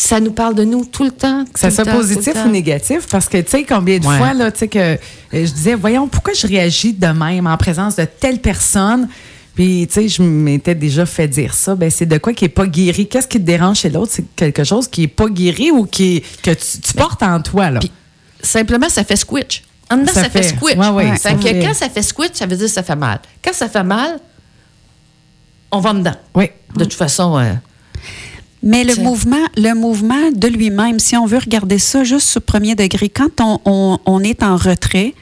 Ça nous parle de nous tout le temps. Que ça soit temps, positif ou négatif, parce que tu sais combien de Ouais. fois là, tu sais que euh, je disais, voyons pourquoi je réagis de même en présence de telle personne? Puis, tu sais, je m'étais déjà fait dire ça. Ben, c'est de quoi qui est pas guéri? Qu'est-ce qui te dérange chez l'autre? C'est quelque chose qui est pas guéri ou qui que tu, tu portes en toi, là? Puis, simplement, ça fait squitch. En dedans, Ça ça, fait, fait- squitch. ouais, ouais, Fait ça que fait- quand ça fait squitch, ça veut dire que ça fait mal. Quand ça fait mal, on va dedans. oui. De toute façon, euh, Mais le mouvement, le mouvement de lui-même, si on veut regarder ça juste sur premier degré, quand on, on- on est en retrait,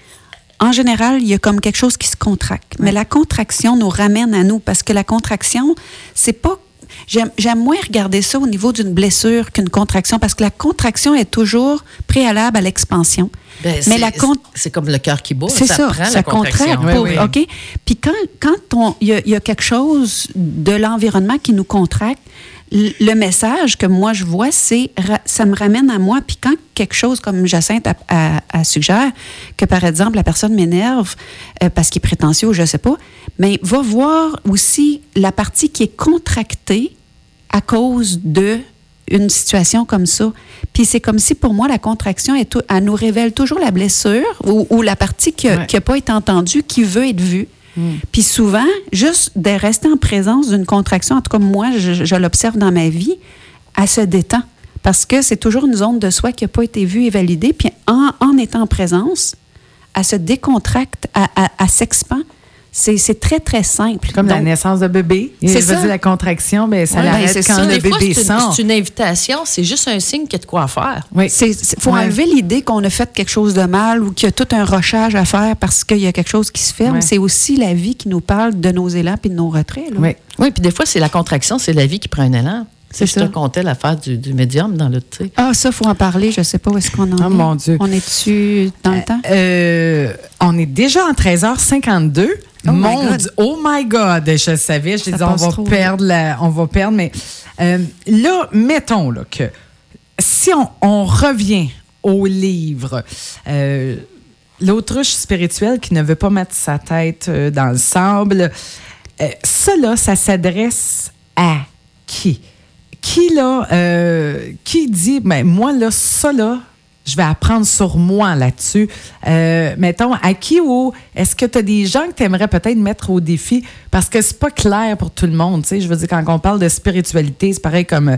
en général, il y a comme quelque chose qui se contracte. Mais la contraction nous ramène à nous parce que la contraction, c'est pas. J'aime j'aime moins regarder ça au niveau d'une blessure qu'une contraction parce que la contraction est toujours préalable à l'expansion. ben, Mais c'est- la c'est comme le cœur qui bat. c'est ça, prend ça la contraction. contracte pour, Oui, oui. OK? Puis quand, quand on- il y, a- il y a quelque chose de l'environnement qui nous contracte, le message que moi je vois, c'est ça me ramène à moi. Puis quand quelque chose comme Jacinthe a, a- a suggère, que par exemple la personne m'énerve euh, parce qu'il est prétentieux ou je sais pas, mais va voir aussi la partie qui est contractée à cause de une situation comme ça. Puis c'est comme si pour moi la contraction est elle nous révèle toujours la blessure ou, ou la partie qui n'a Ouais. pas été entendue, qui veut être vue. Puis souvent, juste de rester en présence d'une contraction, en tout cas moi, je, je l'observe dans ma vie, elle se détend. Parce que c'est toujours une zone de soi qui n'a pas été vue et validée. Puis en, en étant en présence, elle se décontracte, elle, elle- elle s'expand. C'est très, très simple. Comme la naissance de bébé. C'est ça. dire, la contraction, ben, ça Ouais, ben, l'arrête c'est quand ça. le Des fois, bébé c'est une, sort. c'est une invitation, c'est juste un signe qu'il y a de quoi faire. Oui. Il faut Ouais. enlever l'idée qu'on a fait quelque chose de mal ou qu'il y a tout un rochage à faire parce qu'il y a quelque chose qui se ferme. Ouais. C'est aussi la vie qui nous parle de nos élans et de nos retraits. là. Oui. Oui, puis des fois, c'est la contraction, c'est la vie qui prend un élan. C'est je ça. te contais l'affaire du, du médium dans le, tu sais. Ah, ça, faut en parler. Je sais pas où est-ce qu'on en Oh, est. mon Dieu. On est-tu dans le temps? Euh, on est déjà en 13h52. Oh my Mon God. Dieu, oh my God, je savais, je Ça disais, on va trop perdre, la- on va perdre, mais euh, là, mettons là, que si on, on revient au livre, euh, l'autruche spirituelle qui ne veut pas mettre sa tête euh, dans le sable, euh, ça là, ça s'adresse à qui? Qui là, euh, qui dit, ben moi là, ça là, je vais apprendre sur moi là-dessus. Euh, mettons, à qui ou est-ce que tu as des gens que tu aimerais peut-être mettre au défi? Parce que c'est pas clair pour tout le monde. Tu sais, je veux dire, quand on parle de spiritualité, c'est pareil comme. euh,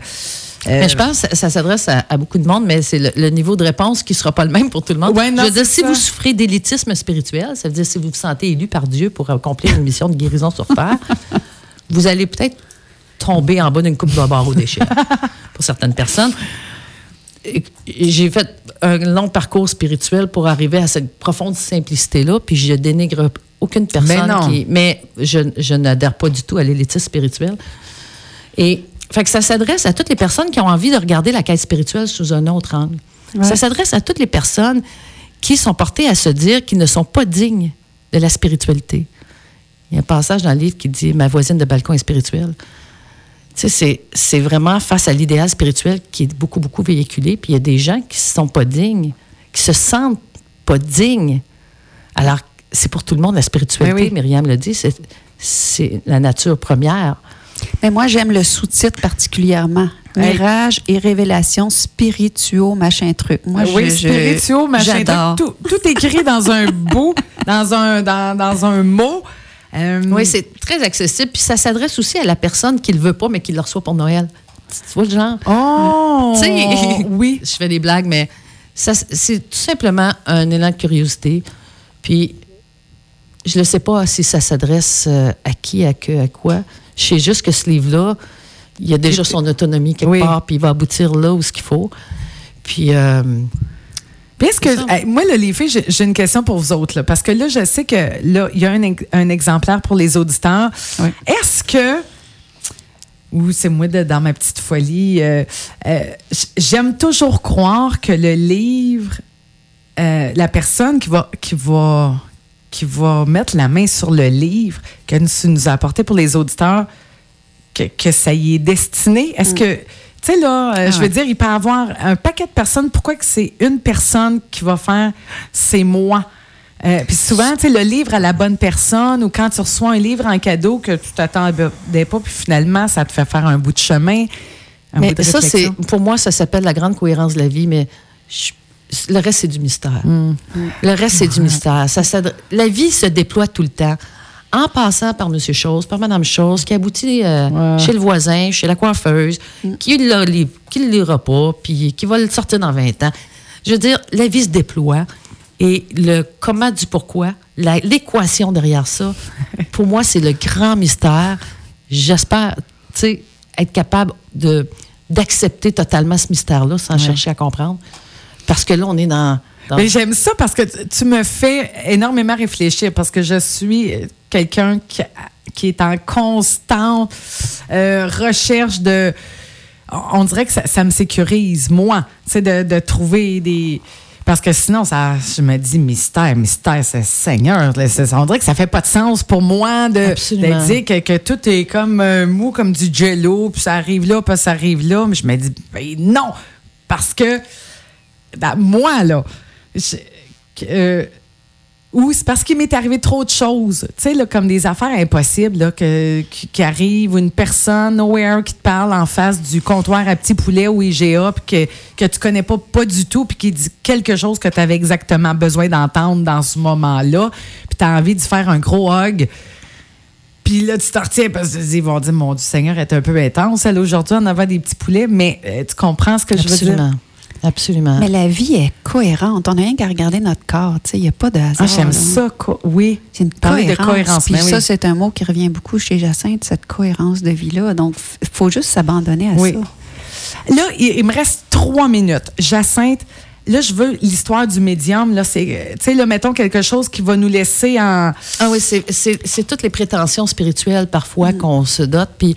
Mais je pense que ça, s'adresse à, à beaucoup de monde, mais c'est le, le niveau de réponse qui ne sera pas le même pour tout le monde. Ouais, non, je veux dire, si ça. vous souffrez d'élitisme spirituel, ça veut dire si vous vous sentez élu par Dieu pour accomplir une mission de guérison sur Terre, vous allez peut-être tomber en bas d'une coupe de barre au déchet pour certaines personnes. J'ai fait un long parcours spirituel pour arriver à cette profonde simplicité-là, puis je dénigre aucune personne non. qui. Mais je, je n'adhère pas du tout à l'élitisme spirituel. Et fait que ça s'adresse à toutes les personnes qui ont envie de regarder la quête spirituelle sous un autre angle. Ça s'adresse à toutes les personnes qui sont portées à se dire qu'ils ne sont pas dignes de la spiritualité. Il y a un passage dans le livre qui dit Ma voisine de balcon est spirituelle. Sais, c'est- c'est vraiment face à l'idéal spirituel qui est beaucoup, beaucoup véhiculé. Puis il y a des gens qui ne sont pas dignes, qui se sentent pas dignes. Alors, c'est pour tout le monde la spiritualité, Oui, oui. Myriam le dit, c'est- c'est la nature première. Mais moi, j'aime le sous-titre particulièrement. Mirage et révélations spirituaux, machin truc. Moi, oui, je- spirituaux, machin, J'adore. truc, tout, tout écrit dans un bout, dans un, dans, dans un mot. Euh, Oui, c'est très accessible. Puis ça s'adresse aussi à la personne qui le veut pas, mais qui le reçoit pour Noël. Tu vois le genre? Oh! Tu sais, oui. je fais des blagues, mais c'est tout simplement un élan de curiosité. Puis, je ne sais pas si ça s'adresse euh, à qui, à que, à quoi. Je sais juste que ce livre-là, il a déjà son autonomie quelque Oui. part, puis il va aboutir là où ce qu'il faut. Puis, euh, Puis est-ce que, hey, moi, là, les filles, j'ai- une question pour vous autres, là, parce que là, je sais que là, il y a un, un exemplaire pour les auditeurs. Oui. Est-ce que, ou c'est moi de- dans ma petite folie, euh, euh, j'aime toujours croire que le livre, euh, la personne qui va, qui va, qui va mettre la main sur le livre que tu nous as apporté pour les auditeurs, que, que ça y est destiné? Est-ce que, tu sais, là, euh, je veux ouais. dire, il peut y avoir un paquet de personnes. Pourquoi que c'est une personne qui va faire c'est moi? Euh, Puis souvent, tu sais, le livre à la bonne personne ou quand tu reçois un livre en cadeau que tu t'attendais pas, puis finalement, ça te fait faire un bout de chemin. Un Mais bout de ça, c'est pour moi, ça s'appelle la grande cohérence de la vie, mais je- le reste, c'est du mystère. Mm. Le reste, c'est du mystère. Ça, la vie se déploie tout le temps. En passant par Monsieur Chose, par Madame Chose, qui aboutit euh, Ouais. chez le voisin, chez la coiffeuse, qui ne le, lira pas, puis qui va le sortir dans 20 ans. Je veux dire, la vie se déploie. Et le comment du pourquoi, l'équation derrière ça, pour moi, c'est le grand mystère. J'espère, tu sais, être capable de d'accepter totalement ce mystère-là sans chercher à comprendre. Parce que là, on est dans... Mais j'aime ça parce que tu- me fais énormément réfléchir parce que je suis quelqu'un qui, qui est en constante euh, recherche de. On dirait que ça, ça me sécurise, moi, tu sais, de, de trouver des. Parce que sinon, ça, je me dis mystère, mystère, c'est Seigneur. On dirait que ça fait pas de sens pour moi de, de dire que, que tout est comme euh, mou, comme du jello, puis ça arrive là, puis ça arrive là. Mais je me dis, ben non, parce que ben, moi, là, euh, ou c'est parce qu'il m'est arrivé trop de choses, tu sais, comme des affaires impossibles là, que, qui, une personne nowhere qui te parle en face du comptoir à petit poulet ou IGA, puis que, que tu connais pas, pas du tout, puis qui dit quelque chose que tu avais exactement besoin d'entendre dans ce moment-là, puis tu as envie de faire un gros hug. Puis là, tu t'en parce qu'ils vont dire, mon Dieu Seigneur est un peu intense, aujourd'hui, en avant des petits poulets, mais euh, tu comprends ce que je veux dire? Absolument. Mais la vie est cohérente. On n'a rien qu'à regarder notre corps. tu sais, Il n'y a pas de hasard. Ah, j'aime ça, co- oui. C'est une Parler cohérence. de cohérence, Puis oui. ça, c'est un mot qui revient beaucoup chez Jacinthe, cette cohérence de vie-là. Donc, il faut juste s'abandonner à Oui. ça. Là, il, il me reste trois minutes. Jacinthe, là, je veux l'histoire du médium. Là, c'est, euh, tu sais, là, mettons quelque chose qui va nous laisser en. Ah oui, c'est- c'est c'est toutes les prétentions spirituelles parfois qu'on se dote. Puis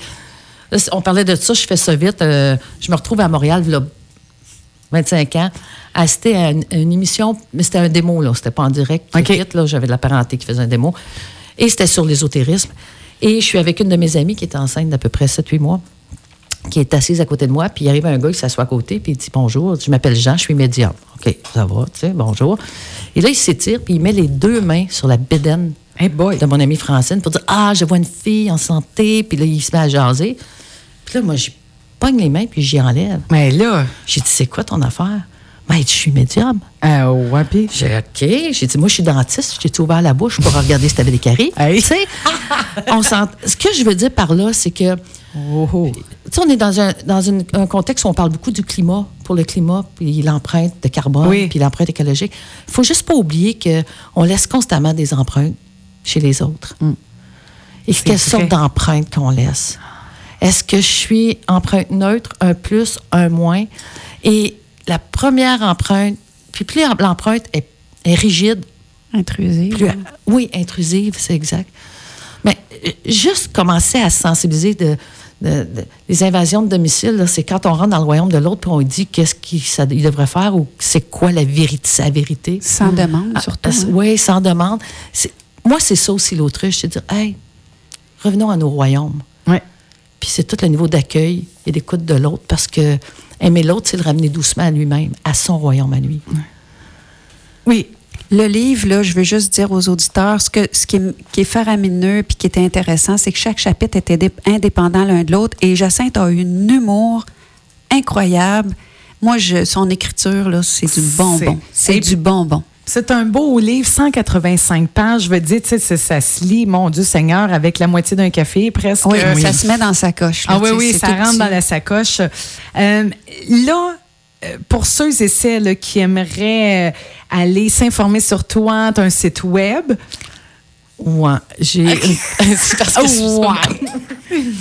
on parlait de ça, je fais ça vite. euh, je me retrouve à Montréal, 25 ans, assister à une, une émission, mais c'était un démo, là, c'était pas en direct. OK. Vite, là, j'avais de la parenté qui faisait un démo. Et c'était sur l'ésotérisme. Et je suis avec une de mes amies qui est enceinte d'à peu près 7-8 mois qui est assise à côté de moi, puis il arrive un gars qui s'assoit à côté, puis il dit bonjour, je m'appelle Jean, je suis médium. OK, ça va, tu sais, bonjour. Et là, il s'étire, puis il met les deux mains sur la bédaine Hey de mon amie Francine pour dire Ah, je vois une fille en santé, puis là, il se met à jaser. Puis là, moi, j'y pogne les mains, puis j'y enlève. Mais là, J'ai dit C'est quoi ton affaire? Ben, je suis médium. euh, ouais, puis- J'ai dit, OK. J'ai dit, moi, je suis dentiste. J'ai ouvert la bouche pour regarder si t'avais des caries. Hey. Tu sais, on s'ent- ce que je veux dire par là, c'est que Oh, oh. tu sais, on est dans, un, dans une- un contexte où on parle beaucoup du climat, pour le climat, puis l'empreinte de carbone, Oui. puis l'empreinte écologique. Il faut juste pas oublier qu'on laisse constamment des empreintes chez les autres. Et C'est quelle sorte d'empreinte qu'on laisse? Est-ce que je suis empreinte neutre, un plus, un moins? Et la première empreinte, puis plus l'empreinte est, est rigide, Intrusive. plus, oui, intrusive, c'est exact. Mais euh, juste commencer à se sensibiliser de, de- de- des invasions de domicile, c'est quand on rentre dans le royaume de l'autre puis on lui dit qu'est-ce qu'il devrait faire ou c'est quoi la vérité, sa vérité? Sans demande, Ah, surtout. ah, hein? Oui, sans demande. Moi, c'est ça aussi l'autruche, c'est de dire, hey, revenons à nos royaumes. Puis c'est tout le niveau d'accueil et d'écoute de l'autre parce que aimer l'autre, c'est le ramener doucement à lui-même, à son royaume à lui. Oui. Le livre, là, je veux juste dire aux auditeurs, ce, que, ce qui, est, qui est faramineux puis qui est intéressant, c'est que chaque chapitre était dé- indépendant l'un de l'autre. Et Jacinthe a eu un humour incroyable. Moi, je, son écriture, là, c'est du bonbon. C'est- C'est du bonbon. C'est un beau livre, 185 pages. Je veux dire, tu sais, ça, ça se lit, mon Dieu Seigneur, avec la moitié d'un café presque. Oui, ça se met dans sa coche. là, Ah oui, oui, ça rentre petit. dans la sacoche. Euh, là, euh, pour ceux et celles qui aimeraient euh, aller s'informer sur toi, tu as un site web. Ouais, j'ai. c'est parce que c'est Ouais. pas-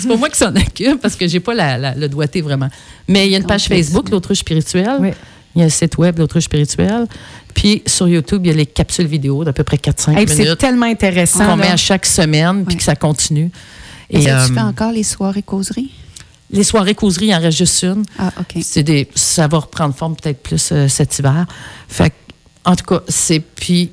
c'est pas moi qui s'en occupe parce que j'ai pas la- la- le doigté vraiment. Mais il y a une page. Facebook, l'autruche spirituelle. Oui. Il y a le site web, l'autruche spirituelle. Puis sur YouTube, il y a les capsules vidéo d'à peu près 4-5 Hey, puis c'est minutes tellement intéressant. qu'on met à chaque semaine, puis Oui. que ça continue. Que euh, tu fais encore les soirées causeries? les soirées causeries, il en reste juste une. Ah, OK. C'est des, ça va reprendre forme peut-être plus euh, cet hiver. Fait en tout cas, c'est puis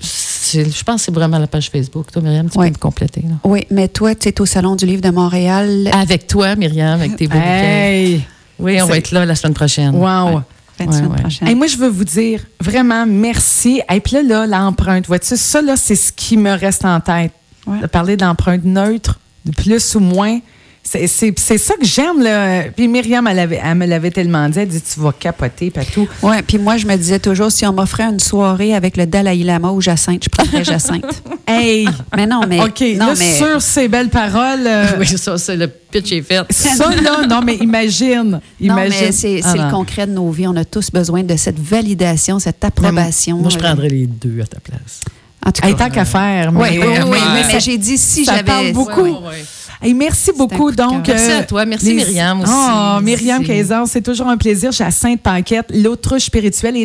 je pense que c'est vraiment la page Facebook. Toi, Myriam, tu Ouais. peux me compléter. là. Oui, mais toi, tu es au Salon du Livre de Montréal. Avec toi, Myriam, avec tes beaux. Hey, Oui, on va être là la semaine prochaine. wow. Ouais. La Ouais, semaine ouais. prochaine. Hey, moi, je veux vous dire vraiment merci. Et puis là, là, l'empreinte, vois-tu, ça, là, c'est ce qui me reste en tête. Ouais. De parler d'empreinte neutre, de plus ou moins. C'est c'est- c'est ça que j'aime. là. Puis Myriam, elle, avait- elle me l'avait tellement dit. Elle dit Tu vas capoter, Patou. Oui, puis moi, je me disais toujours, si on m'offrait une soirée avec le Dalai Lama ou Jacinthe, je prendrais Jacinthe. Hey! Mais non, mais. OK, non, là, mais, sur ces belles paroles. euh, Oui, ça, c'est le pitch est fait. Ça, là, non, mais imagine. Non, imagine. mais c'est Ah, c'est le concret de nos vies. On a tous besoin de cette validation, cette approbation. Moi, je Euh, prendrais les deux à ta place. En tout cas. Hey, tant qu'à faire. oui, mais- oui, oui, mais- oui, mais j'ai dit si ça j'avais. parle beaucoup. Ouais, ouais, ouais. Hey, merci beaucoup. Donc, Merci euh, à toi. Merci, Myriam, aussi. Oh, Myriam Merci. Kaiser, c'est toujours un plaisir. Je suis à Sainte-Paquette, l'autruche spirituelle. Et